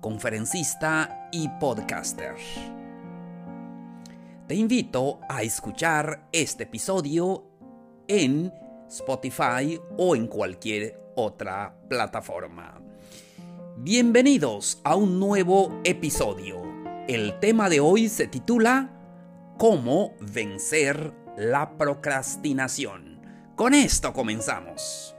conferencista y podcaster. Te invito a escuchar este episodio en Spotify o en cualquier otra plataforma. Bienvenidos a un nuevo episodio. El tema de hoy se titula ¿Cómo vencer la procrastinación? Con esto comenzamos.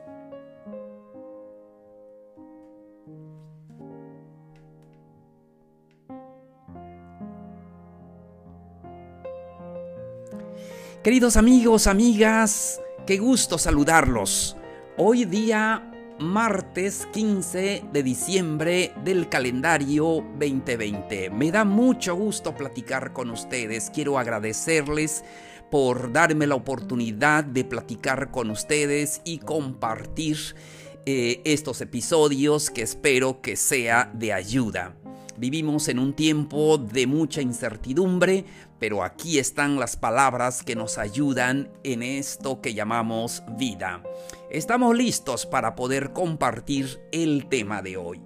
Queridos amigos, amigas, qué gusto saludarlos. Hoy día martes 15 de diciembre del calendario 2020. Me da mucho gusto platicar con ustedes. Quiero agradecerles por darme la oportunidad de platicar con ustedes y compartir eh, estos episodios que espero que sea de ayuda. Vivimos en un tiempo de mucha incertidumbre, pero aquí están las palabras que nos ayudan en esto que llamamos vida. Estamos listos para poder compartir el tema de hoy.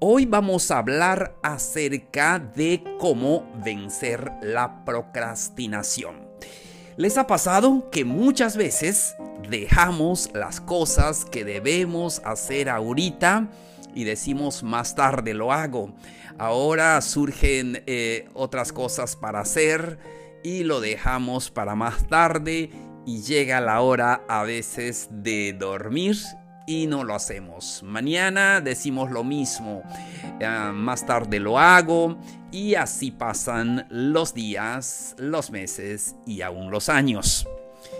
Hoy vamos a hablar acerca de cómo vencer la procrastinación. ¿Les ha pasado que muchas veces dejamos las cosas que debemos hacer ahorita y decimos más tarde lo hago? Ahora surgen eh, otras cosas para hacer y lo dejamos para más tarde y llega la hora a veces de dormir y no lo hacemos. Mañana decimos lo mismo, eh, más tarde lo hago y así pasan los días, los meses y aún los años.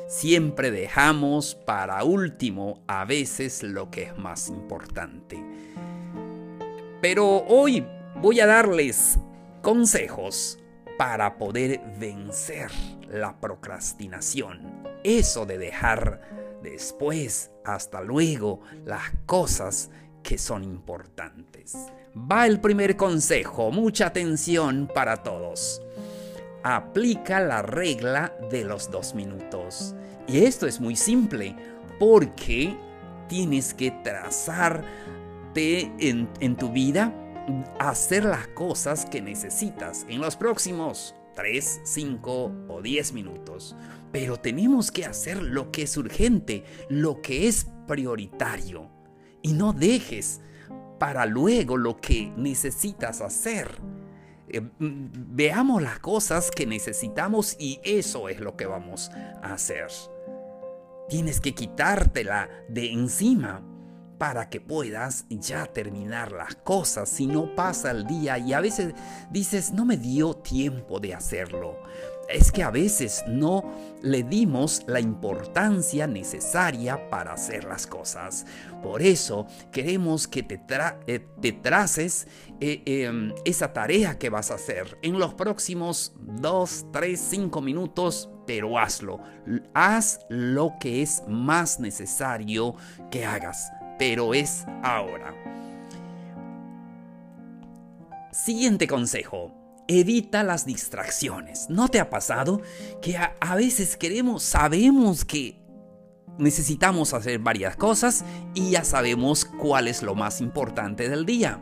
Siempre dejamos para último a veces lo que es más importante. Pero hoy voy a darles consejos para poder vencer la procrastinación. Eso de dejar después, hasta luego, las cosas que son importantes. Va el primer consejo, mucha atención para todos. Aplica la regla de los dos minutos. Y esto es muy simple, porque tienes que trazarte en, en tu vida hacer las cosas que necesitas en los próximos 3, 5 o 10 minutos. Pero tenemos que hacer lo que es urgente, lo que es prioritario. Y no dejes para luego lo que necesitas hacer. Eh, mm, veamos las cosas que necesitamos y eso es lo que vamos a hacer. Tienes que quitártela de encima para que puedas ya terminar las cosas. Si no pasa el día y a veces dices, no me dio tiempo de hacerlo. Es que a veces no le dimos la importancia necesaria para hacer las cosas. Por eso queremos que te, eh, te traces eh, em, esa tarea que vas a hacer en los próximos 2, 3, 5 minutos pero hazlo. Haz lo que es más necesario que hagas pero es ahora. Siguiente consejo. Evita las distracciones. ¿No te ha pasado que a, veces queremos, sabemos que necesitamos hacer varias cosas y ya sabemos cuál es lo más importante del día?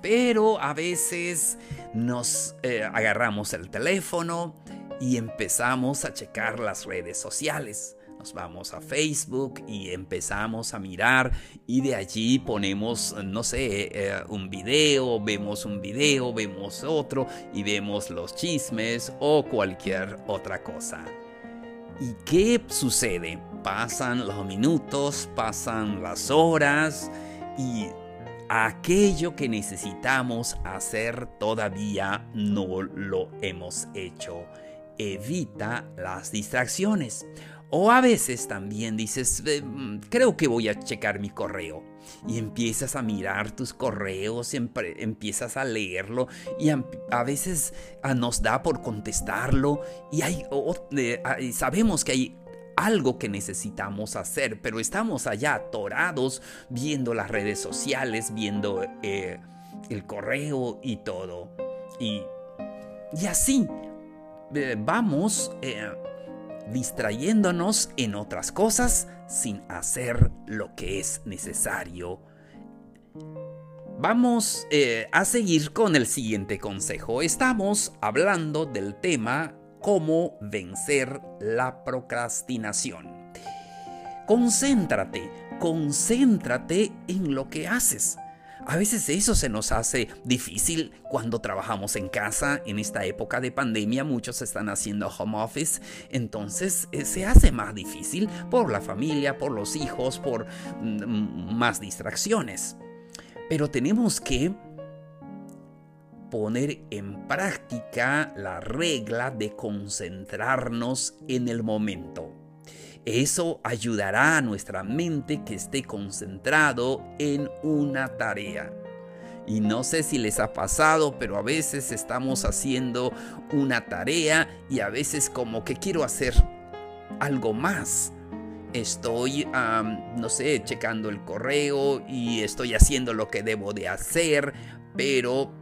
Pero a veces nos eh, agarramos el teléfono y empezamos a checar las redes sociales vamos a Facebook y empezamos a mirar y de allí ponemos, no sé, eh, un video, vemos un video, vemos otro y vemos los chismes o cualquier otra cosa. ¿Y qué sucede? Pasan los minutos, pasan las horas y aquello que necesitamos hacer todavía no lo hemos hecho. Evita las distracciones. O a veces también dices, eh, mm, creo que voy a checar mi correo. Y empiezas a mirar tus correos, empiezas a leerlo y a, veces ah, nos da por contestarlo y, hay, ah, sabemos que hay algo que necesitamos hacer, pero estamos allá atorados viendo las redes sociales, viendo eh, el correo y todo. Y, y así eh, vamos eh, distrayéndonos en otras cosas sin hacer lo que es necesario. Vamos eh, a seguir con el siguiente consejo. Estamos hablando del tema cómo vencer la procrastinación. Concéntrate, concéntrate en lo que haces. A veces eso se nos hace difícil cuando trabajamos en casa. En esta época de pandemia muchos están haciendo home office. Entonces eh, se hace más difícil por la familia, por los hijos, por mm, más distracciones. Pero tenemos que poner en práctica la regla de concentrarnos en el momento. Eso ayudará a nuestra mente que esté concentrado en una tarea. Y no sé si les ha pasado, pero a veces estamos haciendo una tarea y a veces como que quiero hacer algo más. Estoy, no sé, checando el correo y estoy haciendo lo que debo de hacer, pero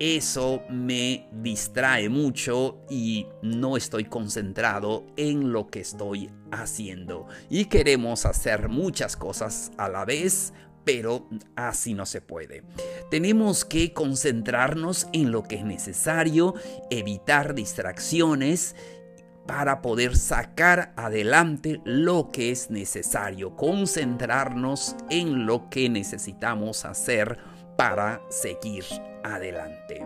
eso me distrae mucho y no estoy concentrado en lo que estoy haciendo. Y queremos hacer muchas cosas a la vez, pero así no se puede. Tenemos que concentrarnos en lo que es necesario, evitar distracciones para poder sacar adelante lo que es necesario, concentrarnos en lo que necesitamos hacer para seguir adelante.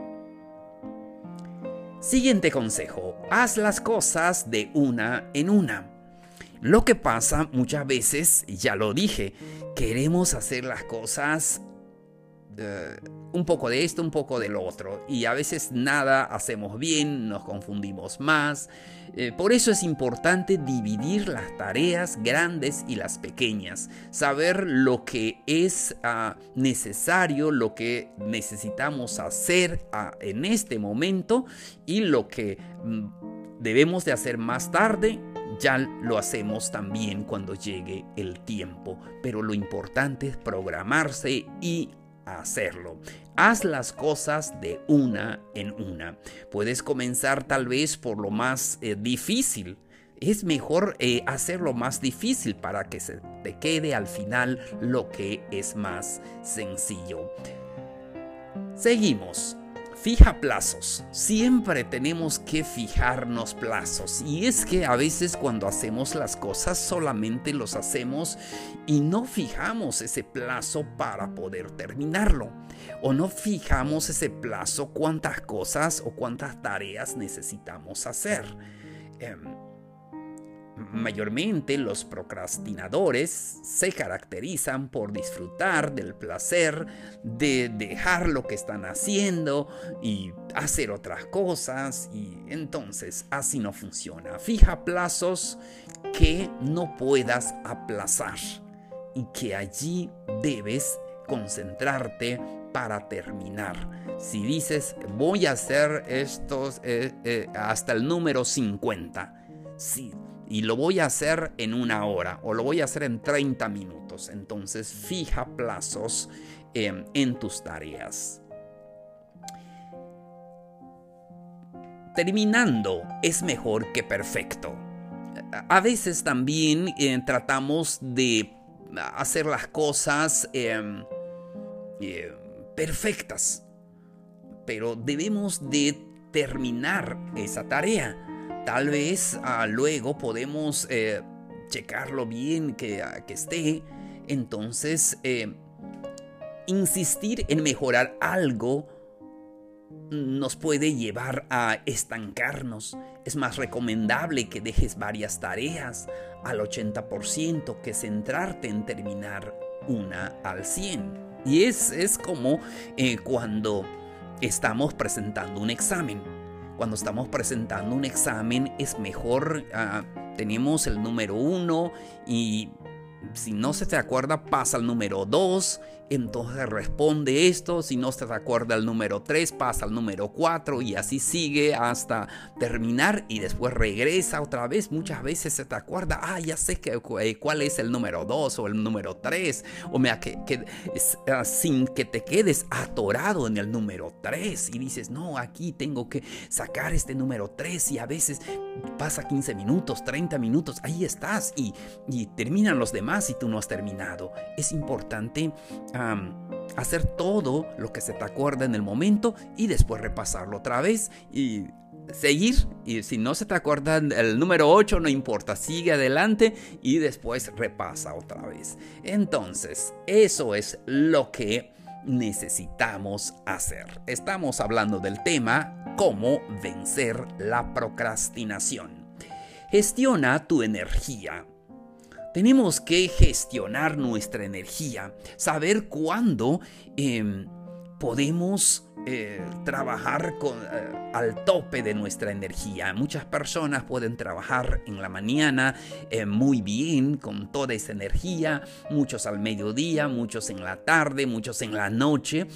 Siguiente consejo, haz las cosas de una en una. Lo que pasa muchas veces, ya lo dije, queremos hacer las cosas eh, un poco de esto, un poco de lo otro. Y a veces nada hacemos bien, nos confundimos más. Eh, por eso es importante dividir las tareas grandes y las pequeñas. Saber lo que es ah, necesario, lo que necesitamos hacer ah, en este momento y lo que mm, debemos de hacer más tarde ya lo hacemos también cuando llegue el tiempo, pero lo importante es programarse y hacerlo. Haz las cosas de una en una. Puedes comenzar tal vez por lo más eh, difícil. Es mejor eh, hacerlo más difícil para que se te quede al final lo que es más sencillo. Seguimos. Fija plazos. Siempre tenemos que fijarnos plazos. Y es que a veces cuando hacemos las cosas solamente los hacemos y no fijamos ese plazo para poder terminarlo. O no fijamos ese plazo cuántas cosas o cuántas tareas necesitamos hacer. Em, Mayormente los procrastinadores se caracterizan por disfrutar del placer de dejar lo que están haciendo y hacer otras cosas y entonces así no funciona. Fija plazos que no puedas aplazar y que allí debes concentrarte para terminar. Si dices voy a hacer estos eh, eh, hasta el número 50, si y lo voy a hacer en una hora o lo voy a hacer en 30 minutos. Entonces fija plazos em, en tus tareas. Terminando es mejor que perfecto. A veces también eh, tratamos de hacer las cosas em, eh, perfectas, pero debemos de terminar esa tarea Tal vez ah, luego podemos eh, checarlo bien que, ah, esté. Entonces, eh, insistir en mejorar algo nos puede llevar a estancarnos. Es más recomendable que dejes varias tareas al 80% que centrarte en terminar una al 100. Y es, es como eh, cuando estamos presentando un examen cuando estamos presentando un examen es mejor ah, tenemos el número 1 y si no se te acuerda pasa al número 2 entonces responde esto, si no se acuerda el número 3, pasa al número 4 y así sigue hasta terminar y después regresa otra vez. Muchas veces se te acuerda, ah, ya sé que, eh, cuál es el número 2 o el número 3, o mira, que, que ah, sin que te quedes atorado en el número 3 y dices, no, aquí tengo que sacar este número 3 y a veces pasa 15 minutos, 30 minutos, ahí estás y, y terminan los demás y tú no has terminado. Es importante hacer todo lo que se te acuerda en el momento y después repasarlo otra vez y seguir. Y si no se te acuerda el número 8, no importa, sigue adelante y después repasa otra vez. Entonces, eso es lo que necesitamos hacer. Estamos hablando del tema cómo vencer la procrastinación. Gestiona tu energía. Tenemos que gestionar nuestra energía, saber cuándo em, podemos eh, trabajar eh, al tope de nuestra energía. Muchas personas pueden trabajar en la mañana eh, muy bien, con toda esa energía, muchos al mediodía, muchos en la tarde, muchos en la noche.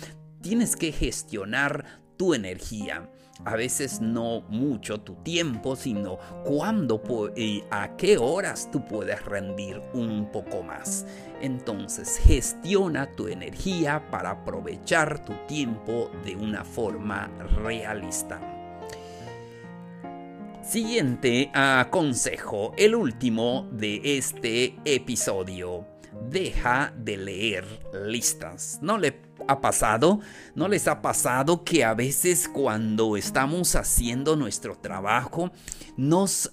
Tienes que gestionar tu energía a veces no mucho tu tiempo, sino cuándo y a qué horas tú puedes rendir un poco más. Entonces gestiona tu energía para aprovechar tu tiempo de una forma realista. Siguiente consejo, el último de este episodio. Deja de leer listas. No le ha pasado? ¿No les ha pasado que a veces cuando estamos haciendo nuestro trabajo nos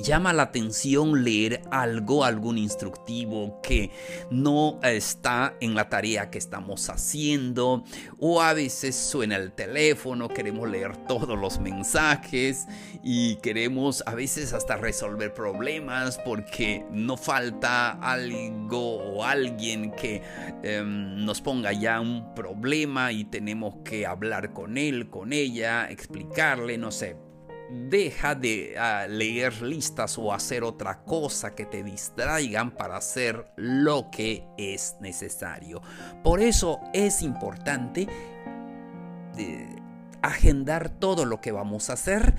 llama la atención leer algo, algún instructivo que no está en la tarea que estamos haciendo o a veces suena el teléfono, queremos leer todos los mensajes y queremos a veces hasta resolver problemas porque no falta algo o alguien que em, nos ponga ya un problema y tenemos que hablar con él, con ella, explicarle, no sé deja de ah, leer listas o hacer otra cosa que te distraigan para hacer lo que es necesario. Por eso es importante eh, agendar todo lo que vamos a hacer.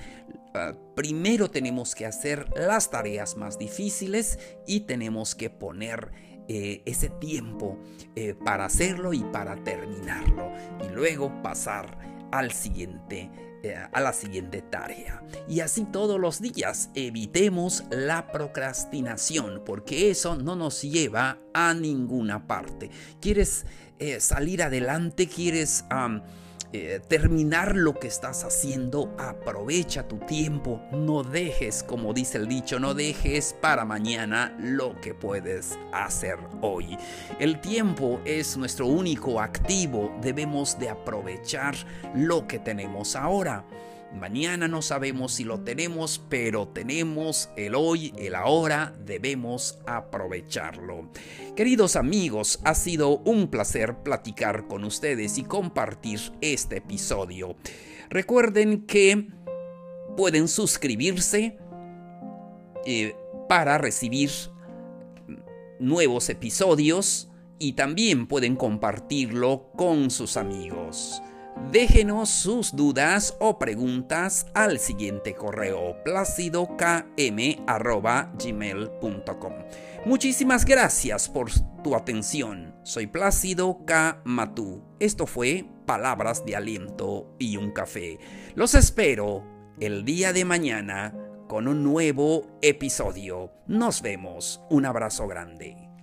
Ah, primero tenemos que hacer las tareas más difíciles y tenemos que poner eh, ese tiempo eh, para hacerlo y para terminarlo y luego pasar al siguiente eh, a la siguiente tarea. Y así todos los días evitemos la procrastinación, porque eso no nos lleva a ninguna parte. ¿Quieres eh, salir adelante? ¿Quieres... Eh, terminar lo que estás haciendo, aprovecha tu tiempo, no dejes, como dice el dicho, no dejes para mañana lo que puedes hacer hoy. El tiempo es nuestro único activo, debemos de aprovechar lo que tenemos ahora. Mañana no sabemos si lo tenemos, pero tenemos el hoy, el ahora, debemos aprovecharlo. Queridos amigos, ha sido un placer platicar con ustedes y compartir este episodio. Recuerden que pueden suscribirse eh, para recibir nuevos episodios y también pueden compartirlo con sus amigos. Déjenos sus dudas o preguntas al siguiente correo placidokm.gmail.com Muchísimas gracias por tu atención. Soy Plácido K. Matú. Esto fue Palabras de Aliento y un Café. Los espero el día de mañana con un nuevo episodio. Nos vemos. Un abrazo grande.